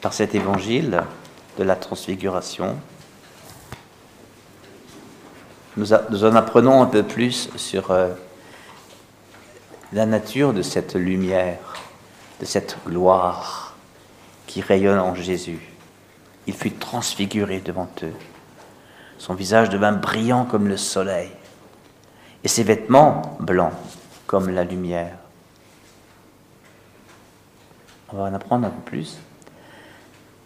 par cet évangile de la transfiguration, nous, en apprenons un peu plus sur euh, la nature de cette lumière, de cette gloire qui rayonne en Jésus. Il fut transfiguré devant eux. Son visage devint brillant comme le soleil, et ses vêtements blancs comme la lumière. On va en apprendre un peu plus,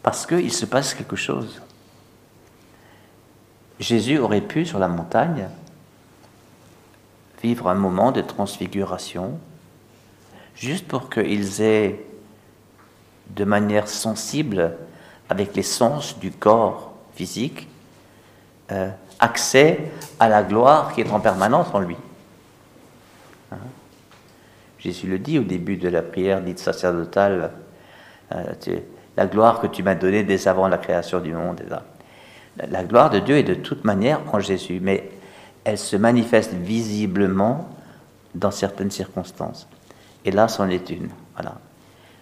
parce qu'il se passe quelque chose. Jésus aurait pu, sur la montagne, vivre un moment de transfiguration, juste pour qu'ils aient, de manière sensible, avec les sens du corps physique, euh, accès à la gloire qui est en permanence en lui. Hein? Jésus le dit au début de la prière dite sacerdotale, euh, la gloire que tu m'as donnée dès avant la création du monde. La gloire de Dieu est de toute manière en Jésus, mais elle se manifeste visiblement dans certaines circonstances. Et là, c'en est une. Voilà.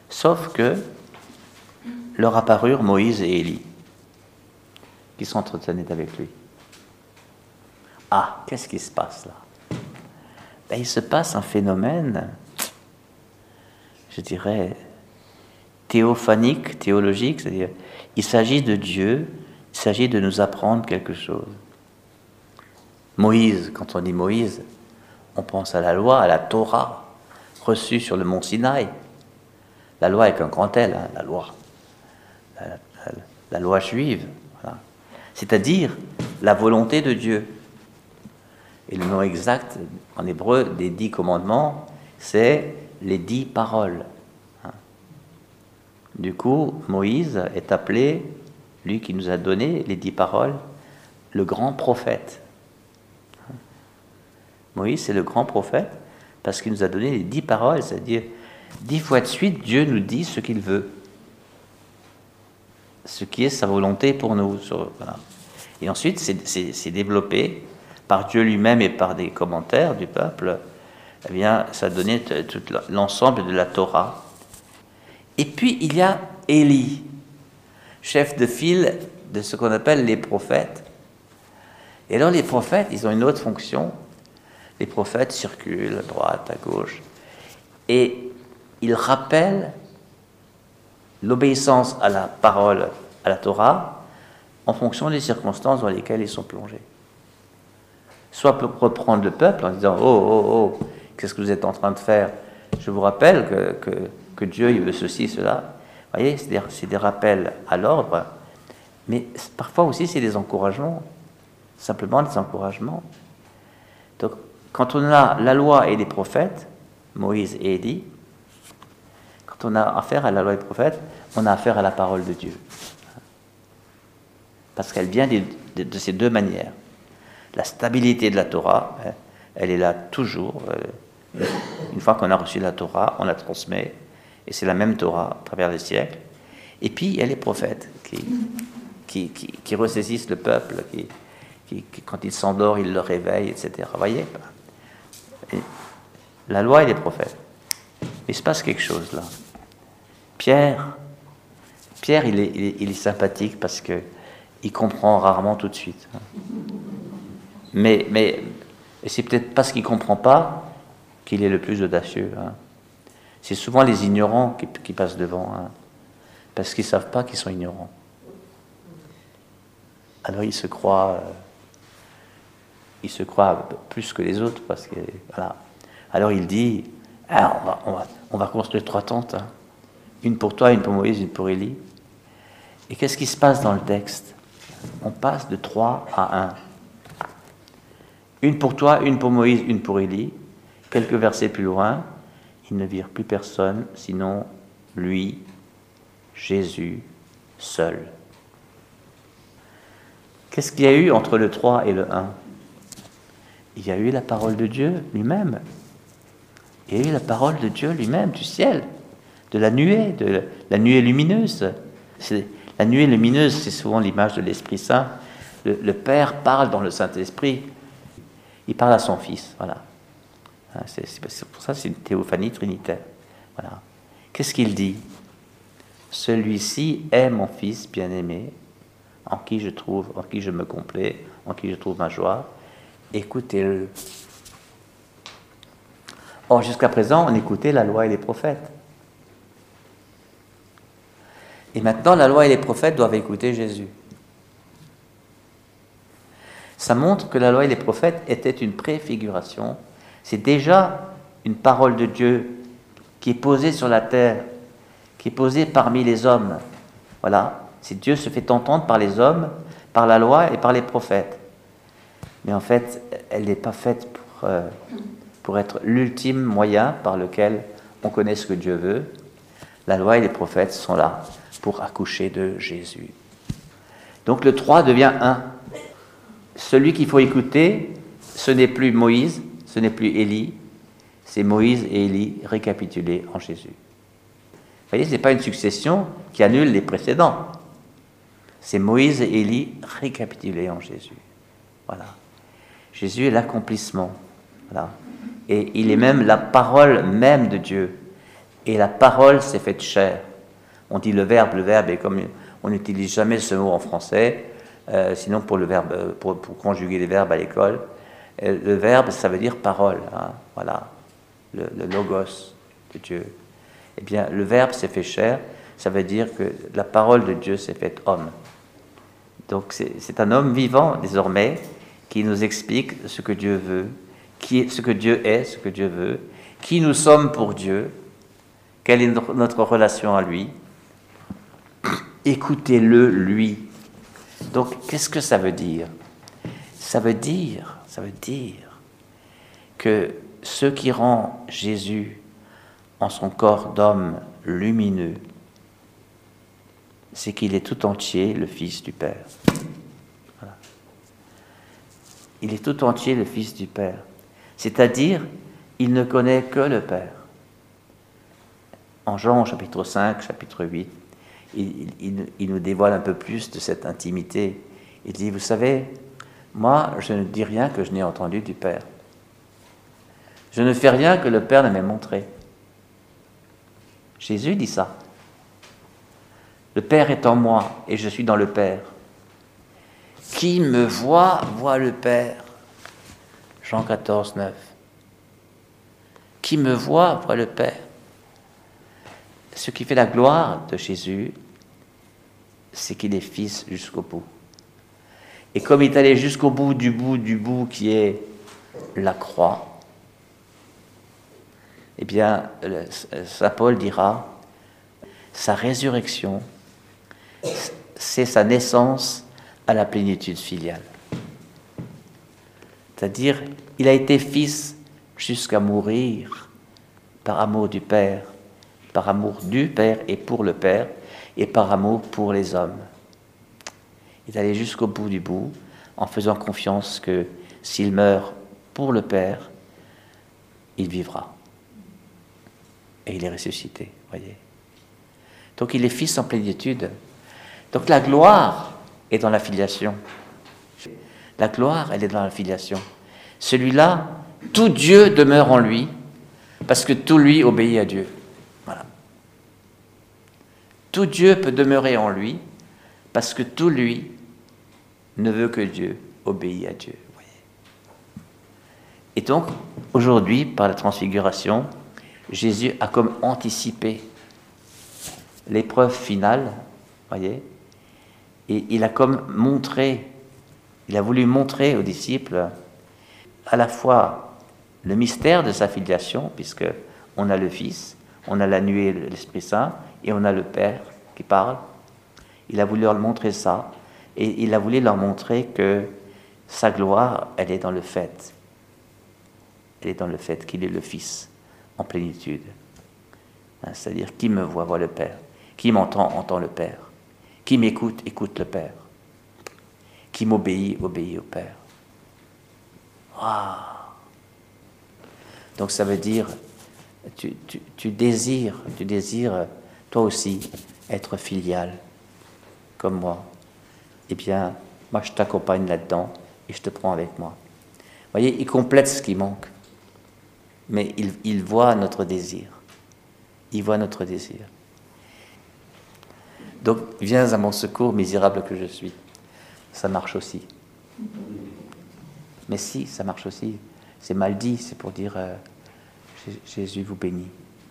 Sauf que leur apparurent Moïse et Élie, qui s'entretenaient avec lui. Ah, qu'est-ce qui se passe là? Ben, Il se passe un phénomène, je dirais, théophanique, théologique, c'est-à-dire il s'agit de Dieu, il s'agit de nous apprendre quelque chose. Moïse, quand on dit Moïse, on pense à la loi, à la Torah, reçue sur le mont Sinaï. La loi est un grand L, hein, la loi la, loi juive, c'est-à-dire la volonté de Dieu. Et le nom exact en hébreu des dix commandements, c'est les dix paroles. Du coup, Moïse est appelé, lui qui nous a donné les dix paroles, le grand prophète. Moïse, c'est le grand prophète parce qu'il nous a donné les dix paroles, c'est-à-dire dix fois de suite, Dieu nous dit ce qu'il veut ce qui est sa volonté pour nous. Et ensuite, c'est développé par Dieu lui-même et par des commentaires du peuple. Eh bien, ça donnait tout l'ensemble de la Torah. Et puis, il y a Élie, chef de file de ce qu'on appelle les prophètes. Et alors, les prophètes, ils ont une autre fonction. Les prophètes circulent à droite, à gauche. Et ils rappellent l'obéissance à la parole, à la Torah, en fonction des circonstances dans lesquelles ils sont plongés. Soit pour reprendre le peuple en disant Oh, oh, oh, qu'est-ce que vous êtes en train de faire? Je vous rappelle que, que, Dieu il veut ceci, cela. Vous voyez, c'est des, rappels à l'ordre, mais parfois aussi c'est des encouragements, simplement des encouragements. Donc, quand on a la loi et les prophètes, Moïse et Élie, on a affaire à la loi des prophètes, on a affaire à la parole de Dieu. Parce qu'elle vient de, ces deux manières. La stabilité de la Torah, hein, elle est là toujours. Euh, une fois qu'on a reçu la Torah, on la transmet, et c'est la même Torah à travers les siècles. Et puis, il y a les prophètes qui, qui, ressaisissent le peuple, qui, quand il s'endort, ils le réveillent, etc. Vous voyez La loi et les prophètes. Il se passe quelque chose là. Pierre, Pierre, il est, sympathique parce que il comprend rarement tout de suite. Hein. Mais, mais c'est peut-être parce qu'il comprend pas qu'il est le plus audacieux. Hein. C'est souvent les ignorants qui, passent devant, hein, parce qu'ils savent pas qu'ils sont ignorants. Alors ils se croient, euh, ils se croient plus que les autres parce que voilà. Alors il dit, ah, on, va, on, va, on va construire trois tentes. Une pour toi, une pour Moïse, une pour Élie. Et qu'est-ce qui se passe dans le texte? On passe de 3 à 1. Une pour toi, une pour Moïse, une pour Élie. Quelques versets plus loin, ils ne virent plus personne, sinon lui, Jésus, seul. Qu'est-ce qu'il y a eu entre le 3 et le 1 Il y a eu la parole de Dieu lui-même. Il y a eu la parole de Dieu lui-même, du ciel de la nuée, de la nuée lumineuse. La nuée lumineuse, c'est souvent l'image de l'Esprit Saint. Le, Père parle dans le Saint-Esprit. Il parle à son Fils. Voilà. Hein, c'est pour ça c'est une théophanie trinitaire. Qu'est-ce qu'il dit? Celui-ci est mon fils bien-aimé, en qui je trouve, en qui je me complais, en qui je trouve ma joie. Écoutez-le. Or, jusqu'à présent, on écoutait la loi et les prophètes. Et maintenant, la loi et les prophètes doivent écouter Jésus. Ça montre que la loi et les prophètes étaient une préfiguration. C'est déjà une parole de Dieu qui est posée sur la terre, qui est posée parmi les hommes. Voilà. Si Dieu se fait entendre par les hommes, par la loi et par les prophètes. Mais en fait, elle n'est pas faite pour, euh, pour être l'ultime moyen par lequel on connaît ce que Dieu veut. La loi et les prophètes sont là pour accoucher de Jésus. Donc le 3 devient 1. Celui qu'il faut écouter, ce n'est plus Moïse, ce n'est plus Élie, c'est Moïse et Élie récapitulés en Jésus. Vous voyez, ce n'est pas une succession qui annule les précédents. C'est Moïse et Élie récapitulés en Jésus. Voilà. Jésus est l'accomplissement. Voilà. Et il est même la parole même de Dieu. Et la parole s'est faite chair. On dit le verbe, le verbe, et comme on n'utilise jamais ce mot en français, euh, sinon pour le verbe, pour, conjuguer les verbes à l'école, le verbe, ça veut dire parole. Hein. voilà, le, le, logos de Dieu. Eh bien, le verbe s'est fait chair, ça veut dire que la parole de Dieu s'est faite homme. Donc c'est un homme vivant désormais qui nous explique ce que Dieu veut, qui ce que Dieu est, ce que Dieu veut, qui nous sommes pour Dieu, quelle est notre relation à lui. Écoutez-le lui. Donc qu'est-ce que ça veut dire? Ça veut dire, ça veut dire que ce qui rend Jésus en son corps d'homme lumineux, c'est qu'il est tout entier le Fils du Père. Il est tout entier le Fils du Père. C'est-à-dire, il ne connaît que le Père. En Jean chapitre 5, chapitre 8, il, il, nous dévoile un peu plus de cette intimité. Il dit, vous savez, moi, je ne dis rien que je n'ai entendu du Père. Je ne fais rien que le Père ne m'ait montré. Jésus dit ça. Le Père est en moi et je suis dans le Père. Qui me voit, voit le Père. Jean 14, 9. Qui me voit, voit le Père. Ce qui fait la gloire de Jésus, c'est qu'il est fils jusqu'au bout. Et comme il est allé jusqu'au bout du bout du bout qui est la croix, eh bien, Saint Paul dira, sa résurrection c'est sa naissance à la plénitude filiale. C'est-à-dire, il a été fils jusqu'à mourir par amour du Père, par amour du Père et pour le Père, et par amour pour les hommes. Est allé jusqu'au bout du bout en faisant confiance que s'il meurt pour le Père, il vivra. Et il est ressuscité, voyez. Donc il est fils en plénitude. Donc la gloire est dans la filiation. La gloire, elle est dans la filiation. Celui-là, tout Dieu demeure en lui, parce que tout lui obéit à Dieu. Voilà. Tout Dieu peut demeurer en lui, parce que tout lui ne veut que Dieu obéit à Dieu. Et donc, aujourd'hui, par la transfiguration, Jésus a comme anticipé l'épreuve finale, voyez, et il a comme montré, il a voulu montrer aux disciples à la fois le mystère de sa filiation, puisque on a le Fils, on a la nuée, l'Esprit Saint, et on a le Père qui parle. Il a voulu leur montrer ça, et il a voulu leur montrer que sa gloire, elle est dans le fait. Elle est dans le fait qu'il est le Fils en plénitude. Hein, c'est-à-dire, qui me voit, voit le Père. Qui m'entend, entend le Père. Qui m'écoute, écoute le Père. Qui m'obéit, obéit au Père. Donc ça veut dire, tu, tu, désires, tu désires toi aussi être filial, comme moi. Eh bien, moi je t'accompagne là-dedans et je te prends avec moi. Vous voyez, il complète ce qui manque, mais il, voit notre désir. Il voit notre désir. Donc, viens à mon secours, misérable que je suis. Ça marche aussi. Mais si, ça marche aussi. C'est mal dit, c'est pour dire euh, Jésus vous bénit.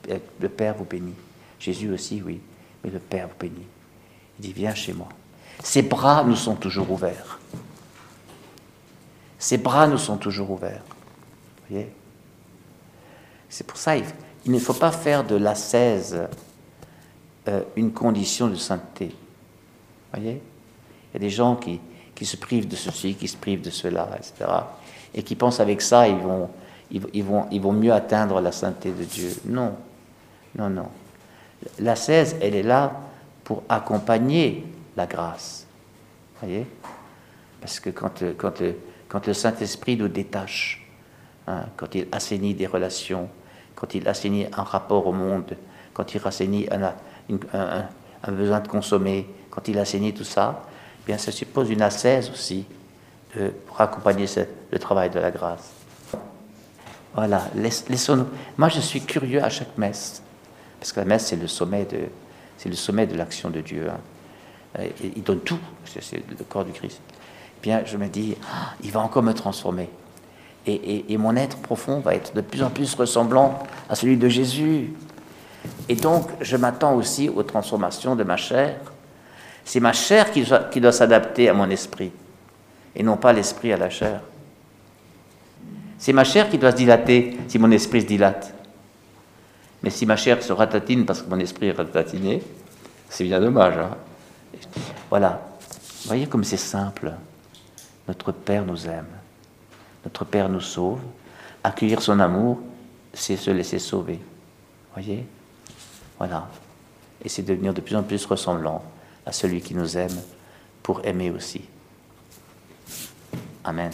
Euh, le Père vous bénit. Jésus aussi, oui, mais le Père vous bénit. Il dit Viens chez moi. Ses bras nous sont toujours ouverts. Ses bras nous sont toujours ouverts. Vous voyez? C'est pour ça, il, ne faut pas faire de l'ascèse euh, une condition de sainteté. Vous voyez? Il y a des gens qui, qui se privent de ceci, qui se privent de cela, etc. Et qui pensent avec ça, ils vont, ils, vont, ils vont mieux atteindre la sainteté de Dieu. Non, non, non. L'ascèse, elle est là pour accompagner la grâce. Vous voyez? Parce que quand, le Saint-Esprit nous détache, hein, quand il assainit des relations, quand il assainit un rapport au monde, quand il assainit un, besoin de consommer, quand il assainit tout ça, eh bien ça suppose une ascèse aussi pour accompagner le travail de la grâce. Voilà, laissons-nous. Moi, je suis curieux à chaque messe, parce que la messe, c'est le sommet de, c'est le sommet de l'action de Dieu. Hein. Euh, il donne tout, c'est le corps du Christ. Bien, je me dis, ah, il va encore me transformer. Et, mon être profond va être de plus en plus ressemblant à celui de Jésus. Et donc, je m'attends aussi aux transformations de ma chair. C'est ma chair qui doit s'adapter à mon esprit, et non pas l'esprit à la chair. C'est ma chair qui doit se dilater si mon esprit se dilate. Mais si ma chair se ratatine parce que mon esprit est ratatiné, c'est bien dommage. Hein. voilà. Voyez comme c'est simple. Notre Père nous aime. Notre Père nous sauve. Accueillir son amour, c'est se laisser sauver. Voyez? Voilà. Et c'est devenir de plus en plus ressemblant à celui qui nous aime pour aimer aussi. Amen.